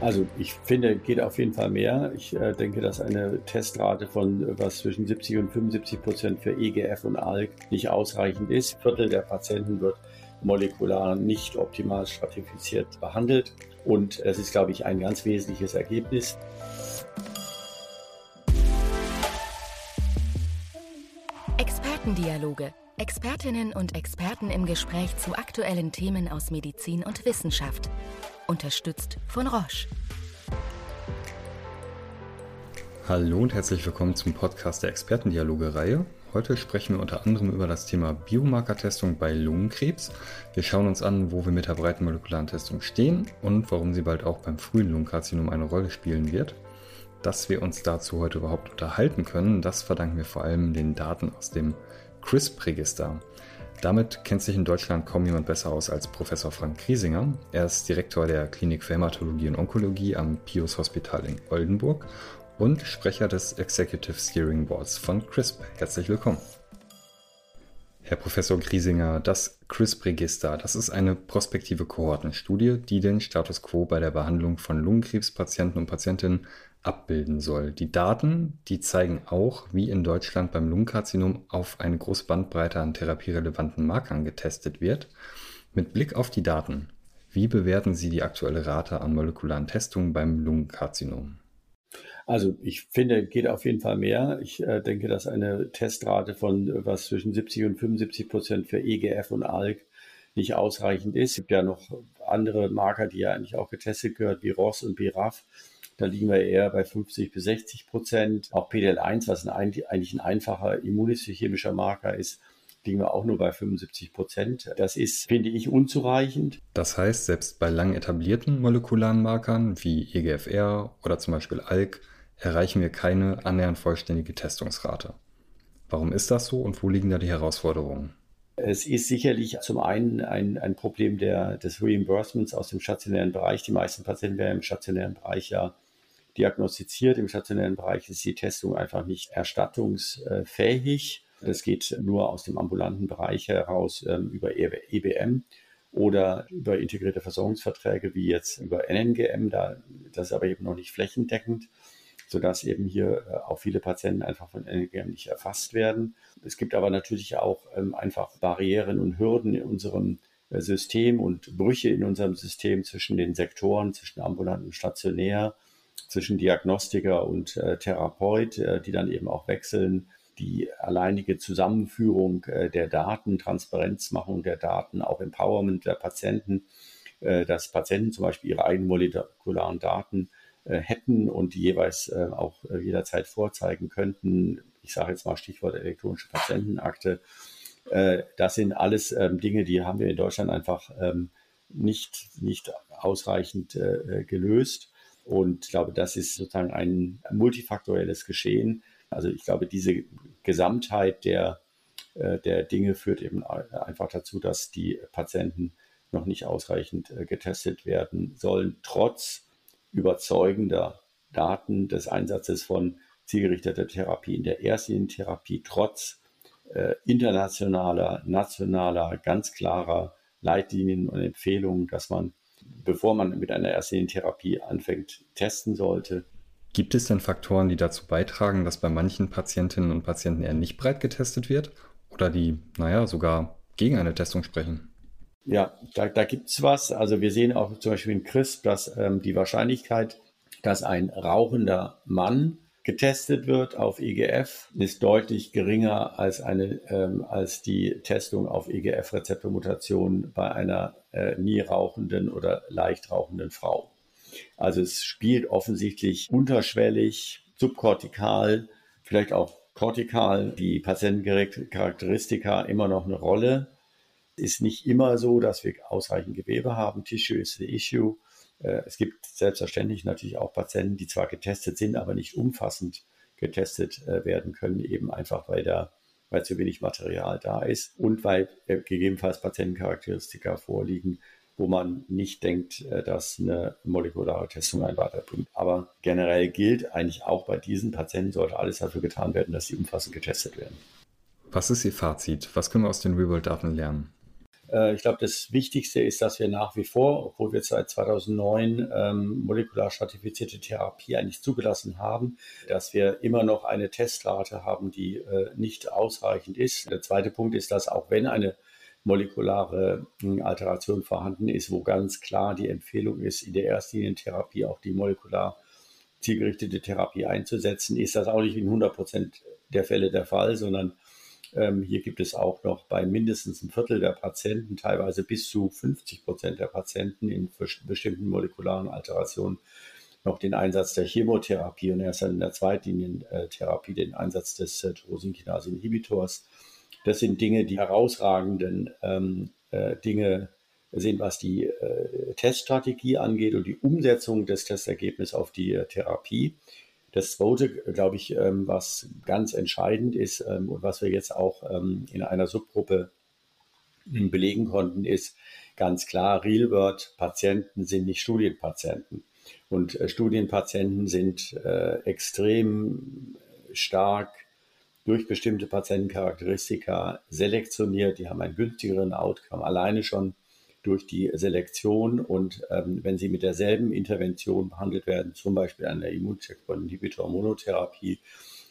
Also ich finde, geht auf jeden Fall mehr. Ich äh, denke, dass eine Testrate von äh, was zwischen 70 und 75 Prozent für EGF und ALK nicht ausreichend ist. Ein Viertel der Patienten wird molekular nicht optimal stratifiziert behandelt. Und das ist, glaube ich, ein ganz wesentliches Ergebnis. Expertendialoge. Expertinnen und Experten im Gespräch zu aktuellen Themen aus Medizin und Wissenschaft unterstützt von Roche. Hallo und herzlich willkommen zum Podcast der Expertendialoge-Reihe. Heute sprechen wir unter anderem über das Thema Biomarkertestung bei Lungenkrebs. Wir schauen uns an, wo wir mit der breiten molekularen Testung stehen und warum sie bald auch beim frühen Lungenkarzinom eine Rolle spielen wird. Dass wir uns dazu heute überhaupt unterhalten können, das verdanken wir vor allem den Daten aus dem CRISP-Register. Damit kennt sich in Deutschland kaum jemand besser aus als Professor Frank Kriesinger. Er ist Direktor der Klinik für Hämatologie und Onkologie am Pius Hospital in Oldenburg und Sprecher des Executive Steering Boards von CRISP. Herzlich willkommen. Herr Professor Griesinger, das CRISP-Register, das ist eine prospektive Kohortenstudie, die den Status quo bei der Behandlung von Lungenkrebspatienten und Patientinnen abbilden soll. Die Daten, die zeigen auch, wie in Deutschland beim Lungenkarzinom auf eine große Bandbreite an therapierelevanten Markern getestet wird. Mit Blick auf die Daten, wie bewerten Sie die aktuelle Rate an molekularen Testungen beim Lungenkarzinom? Also ich finde, geht auf jeden Fall mehr. Ich äh, denke, dass eine Testrate von äh, was zwischen 70 und 75 Prozent für EGF und ALK nicht ausreichend ist. Es gibt ja noch andere Marker, die ja eigentlich auch getestet gehört, wie ROS und BRAF. Da liegen wir eher bei 50 bis 60 Prozent. Auch PDL1, was ein, eigentlich ein einfacher immunhistochemischer Marker ist, liegen wir auch nur bei 75 Prozent. Das ist, finde ich, unzureichend. Das heißt, selbst bei lang etablierten molekularen Markern wie EGFR oder zum Beispiel ALK erreichen wir keine annähernd vollständige Testungsrate. Warum ist das so und wo liegen da die Herausforderungen? Es ist sicherlich zum einen ein, ein Problem der, des Reimbursements aus dem stationären Bereich. Die meisten Patienten werden im stationären Bereich ja diagnostiziert. Im stationären Bereich ist die Testung einfach nicht erstattungsfähig. Das geht nur aus dem ambulanten Bereich heraus ähm, über EBM oder über integrierte Versorgungsverträge wie jetzt über NNGM. Da, das ist aber eben noch nicht flächendeckend, sodass eben hier äh, auch viele Patienten einfach von NNGM nicht erfasst werden. Es gibt aber natürlich auch ähm, einfach Barrieren und Hürden in unserem äh, System und Brüche in unserem System zwischen den Sektoren, zwischen ambulant und stationär zwischen Diagnostiker und äh, Therapeut, äh, die dann eben auch wechseln. Die alleinige Zusammenführung äh, der Daten, Transparenzmachung der Daten, auch Empowerment der Patienten, äh, dass Patienten zum Beispiel ihre eigenen molekularen Daten äh, hätten und die jeweils äh, auch jederzeit vorzeigen könnten. Ich sage jetzt mal Stichwort elektronische Patientenakte. das sind alles ähm, Dinge, die haben wir in Deutschland einfach ähm, nicht, nicht ausreichend gelöst. Und ich glaube, das ist sozusagen ein multifaktorielles Geschehen. Also ich glaube, diese Gesamtheit der, äh, der Dinge führt eben einfach dazu, dass die Patienten noch nicht ausreichend äh, getestet werden sollen, trotz überzeugender Daten des Einsatzes von zielgerichteter Therapie in der Erstlinientherapie, trotz äh, internationaler, nationaler, ganz klarer Leitlinien und Empfehlungen, dass man bevor man mit einer Arsenentherapie anfängt, testen sollte. Gibt es denn Faktoren, die dazu beitragen, dass bei manchen Patientinnen und Patienten eher nicht breit getestet wird oder die, naja, sogar gegen eine Testung sprechen? Ja, da, da gibt es was. Also wir sehen auch zum Beispiel in CRISP, dass ähm, die Wahrscheinlichkeit, dass ein rauchender Mann getestet wird auf EGF, ist deutlich geringer als, eine, ähm, als die Testung auf EGF-Rezeptormutationen bei einer äh, nie rauchenden oder leicht rauchenden Frau. Also es spielt offensichtlich unterschwellig, subkortikal, vielleicht auch kortikal, die Patientencharakteristika immer noch eine Rolle. Ist nicht immer so, dass wir ausreichend Gewebe haben. Tissue is the issue. Äh, es gibt selbstverständlich natürlich auch Patienten, die zwar getestet sind, aber nicht umfassend getestet äh, werden können, eben einfach weil da weil zu wenig Material da ist und weil äh, gegebenenfalls Patientencharakteristika vorliegen, wo man nicht denkt, dass eine molekulare Testung einen weiterbringt. Aber generell gilt eigentlich auch bei diesen Patienten sollte alles dafür getan werden, dass sie umfassend getestet werden. Was ist Ihr Fazit? Was können wir aus den Real-World-Daten lernen? Äh, ich glaube, das Wichtigste ist, dass wir nach wie vor, obwohl wir seit 2009 ähm, molekular stratifizierte Therapie eigentlich zugelassen haben, dass wir immer noch eine Testrate haben, die äh, nicht ausreichend ist. Der zweite Punkt ist, dass auch wenn eine molekulare hm, Alteration vorhanden ist, wo ganz klar die Empfehlung ist, in der Erstlinientherapie auch die molekular zielgerichtete Therapie einzusetzen, ist das auch nicht in 100 Prozent der Fälle der Fall, sondern ähm, hier gibt es auch noch bei mindestens ein Viertel der Patienten, teilweise bis zu 50 Prozent der Patienten in bestimmten molekularen Alterationen noch den Einsatz der Chemotherapie und erst in der Zweitlinientherapie den Einsatz des äh, Tyrosinkinase-Inhibitors. Das sind Dinge, die herausragenden ähm, äh, Dinge sind, was die äh, Teststrategie angeht und die Umsetzung des Testergebnisses auf die äh, Therapie. Das zweite, glaube ich, ähm, was ganz entscheidend ist ähm, und was wir jetzt auch ähm, in einer Subgruppe belegen konnten, ist ganz klar, Real-World-Patienten sind nicht Studienpatienten. Und äh, Studienpatienten sind äh, extrem stark durch bestimmte Patientencharakteristika selektioniert. Die haben einen günstigeren Outcome alleine schon durch die Selektion und ähm, wenn sie mit derselben Intervention behandelt werden, zum Beispiel an der Immuncheckpoint-Inhibitor-Monotherapie,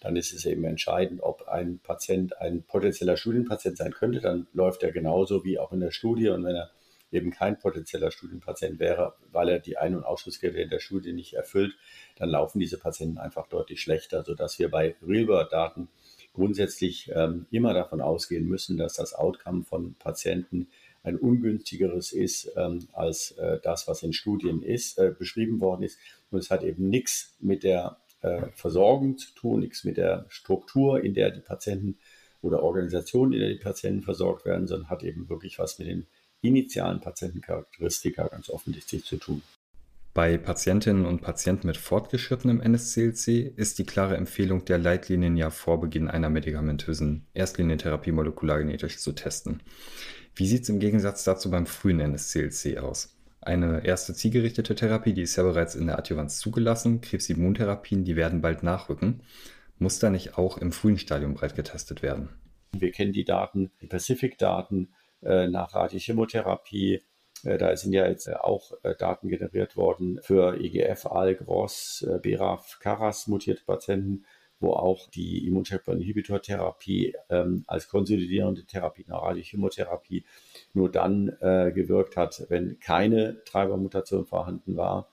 dann ist es eben entscheidend, ob ein Patient ein potenzieller Studienpatient sein könnte. Dann läuft er genauso wie auch in der Studie. Und wenn er eben kein potenzieller Studienpatient wäre, weil er die Ein- und Ausschlusskriterien der Studie nicht erfüllt, dann laufen diese Patienten einfach deutlich schlechter, sodass wir bei Real-World-Daten grundsätzlich ähm, immer davon ausgehen müssen, dass das Outcome von Patienten ein ungünstigeres ist ähm, als äh, das, was in Studien ist, äh, beschrieben worden ist. Und es hat eben nichts mit der äh, Versorgung zu tun, nichts mit der Struktur, in der die Patienten oder Organisation, in der die Patienten versorgt werden, sondern hat eben wirklich was mit den initialen Patientencharakteristika ganz offensichtlich zu tun. Bei Patientinnen und Patienten mit fortgeschrittenem NSCLC ist die klare Empfehlung der Leitlinien ja vor Beginn einer medikamentösen Erstlinientherapie molekulargenetisch zu testen. Wie sieht es im Gegensatz dazu beim frühen NSCLC aus? Eine erste zielgerichtete Therapie, die ist ja bereits in der Adjuvanz zugelassen. Krebsimmuntherapien, die werden bald nachrücken. Muss da nicht auch im frühen Stadium breit getestet werden? Wir kennen die Daten, die Pacific-Daten äh, nach Radiochemotherapie. Äh, da sind ja jetzt äh, auch äh, Daten generiert worden für EGF, ALK, ROS, äh, BRAF, CARAS mutierte Patienten wo auch die Immuncheckpoint-Inhibitor-Therapie ähm, als konsolidierende Therapie nach Radiochemotherapie nur dann äh, gewirkt hat, wenn keine Treibermutation vorhanden war,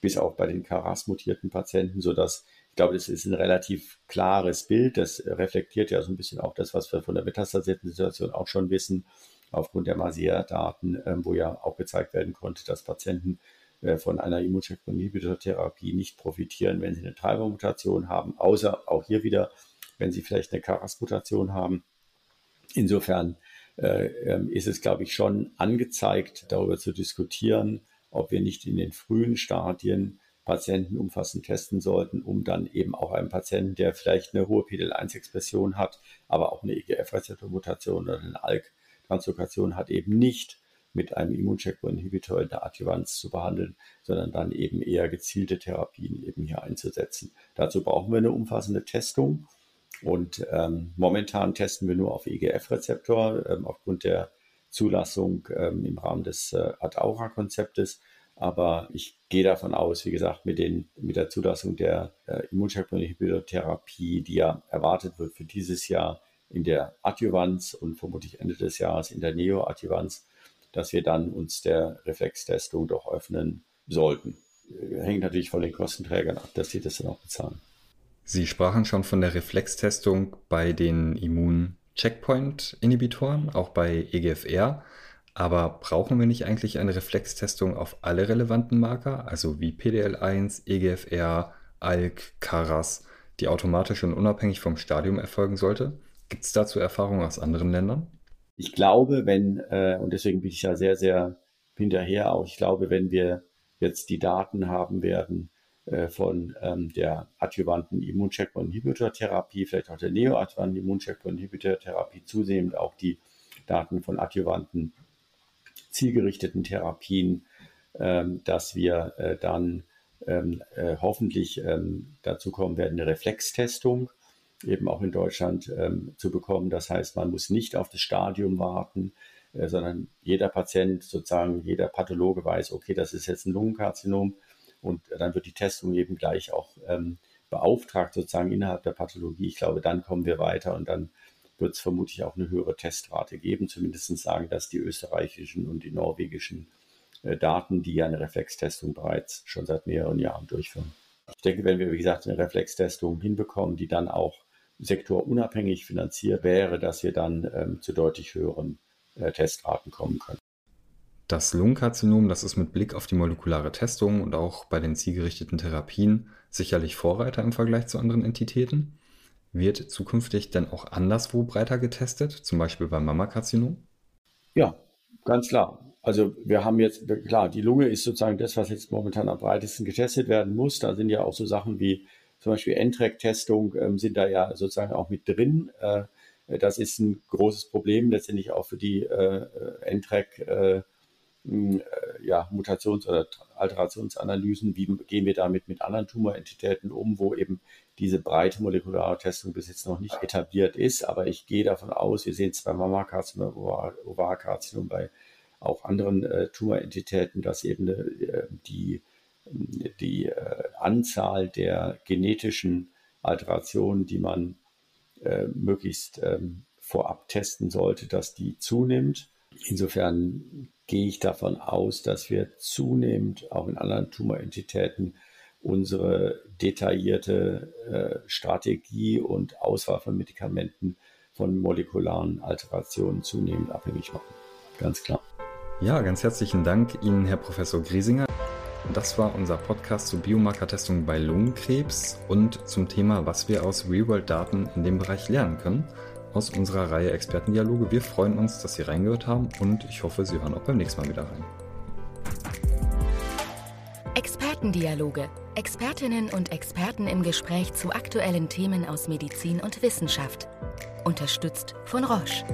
bis auch bei den KRAS-mutierten Patienten, sodass ich glaube, das ist ein relativ klares Bild. Das reflektiert ja so ein bisschen auch das, was wir von der metastasierten Situation auch schon wissen, aufgrund der Masia-Daten, äh, wo ja auch gezeigt werden konnte, dass Patienten von einer Immuncheckpoint-Inhibitor-Therapie nicht profitieren, wenn sie eine Treibermutation haben, außer auch hier wieder, wenn sie vielleicht eine Karas-Mutation haben. Insofern äh, ähm, ist es, glaube ich, schon angezeigt, darüber zu diskutieren, ob wir nicht in den frühen Stadien Patienten umfassend testen sollten, um dann eben auch einen Patienten, der vielleicht eine hohe PDL1-Expression hat, aber auch eine EGF-Rezeptormutation oder eine ALK-Translokation hat, eben nicht mit einem Immuncheckpoint-Inhibitor in der Adjuvanz zu behandeln, sondern dann eben eher gezielte Therapien eben hier einzusetzen. Dazu brauchen wir eine umfassende Testung und ähm, momentan testen wir nur auf EGF-Rezeptor ähm, aufgrund der Zulassung ähm, im Rahmen des äh, Ad-Aura-Konzeptes. Aber ich gehe davon aus, wie gesagt, mit, den, mit der Zulassung der äh, Immuncheckpoint-Inhibitor-Therapie, die ja erwartet wird für dieses Jahr in der Adjuvanz und vermutlich Ende des Jahres in der Neo-Adjuvanz, dass wir dann uns der Reflextestung doch öffnen sollten. Hängt natürlich von den Kostenträgern ab, dass sie das dann auch bezahlen. Sie sprachen schon von der Reflextestung bei den Immun-Checkpoint-Inhibitoren, auch bei EGFR. Aber brauchen wir nicht eigentlich eine Reflextestung auf alle relevanten Marker, also wie PDL1, EGFR, ALK, CARAS, die automatisch und unabhängig vom Stadium erfolgen sollte? Gibt es dazu Erfahrungen aus anderen Ländern? Ich glaube, wenn, äh, und deswegen bin ich ja sehr, sehr hinterher auch, ich glaube, wenn wir jetzt die Daten haben werden äh, von ähm, der adjuvanten Immuncheckpoint-Inhibitor-Therapie, vielleicht auch der neoadjuvanten Immuncheckpoint-Inhibitor-Therapie, zunehmend auch die Daten von adjuvanten zielgerichteten Therapien, ähm, dass wir äh, dann ähm, äh, hoffentlich ähm, dazu kommen werden, eine Reflextestung eben auch in Deutschland ähm, zu bekommen. Das heißt, man muss nicht auf das Stadium warten. äh, sondern jeder Patient, sozusagen jeder Pathologe weiß, okay, das ist jetzt ein Lungenkarzinom und dann wird die Testung eben gleich auch ähm, beauftragt, sozusagen innerhalb der Pathologie. Ich glaube, dann kommen wir weiter und dann wird es vermutlich auch eine höhere Testrate geben. Zumindest sagen das die österreichischen und die norwegischen äh, Daten, die ja eine Reflextestung bereits schon seit mehreren Jahren durchführen. Ich denke, wenn wir, wie gesagt, eine Reflextestung hinbekommen, die dann auch sektorunabhängig finanziert wäre, dass wir dann ähm, zu deutlich höheren äh, Testraten kommen können. Das Lungenkarzinom, das ist mit Blick auf die molekulare Testung und auch bei den zielgerichteten Therapien sicherlich Vorreiter im Vergleich zu anderen Entitäten. Wird zukünftig denn auch anderswo breiter getestet, zum Beispiel beim Mammakarzinom? Ja, ganz klar. Also wir haben jetzt, klar, die Lunge ist sozusagen das, was jetzt momentan am breitesten getestet werden muss. Da sind ja auch so Sachen wie zum Beispiel NTRAC-Testung ähm, sind da ja sozusagen auch mit drin. Äh, das ist ein großes Problem letztendlich auch für die äh, NTRAC äh, äh, ja, Mutations- oder Alterationsanalysen, wie gehen wir damit mit anderen Tumorentitäten um, wo eben diese breite molekulare Testung bis jetzt noch nicht etabliert ist. Aber ich gehe davon aus, wir sehen es bei Mammakarzinom, Ovarkarzinom, bei auch anderen äh, Tumorentitäten, dass eben äh, die, die äh, Anzahl der genetischen Alterationen, die man äh, möglichst ähm, vorab testen sollte, dass die zunimmt. Insofern gehe ich davon aus, dass wir zunehmend auch in anderen Tumorentitäten unsere detaillierte äh, Strategie und Auswahl von Medikamenten von molekularen Alterationen zunehmend abhängig machen. Ganz klar. Ja, ganz herzlichen Dank Ihnen, Herr Professor Griesinger. Das war unser Podcast zur Biomarkertestung bei Lungenkrebs und zum Thema, was wir aus Real-World-Daten in dem Bereich lernen können aus unserer Reihe Expertendialoge. Wir freuen uns, dass Sie reingehört haben und ich hoffe, Sie hören auch beim nächsten Mal wieder rein. Expertendialoge. Expertinnen und Experten im Gespräch zu aktuellen Themen aus Medizin und Wissenschaft. Unterstützt von Roche.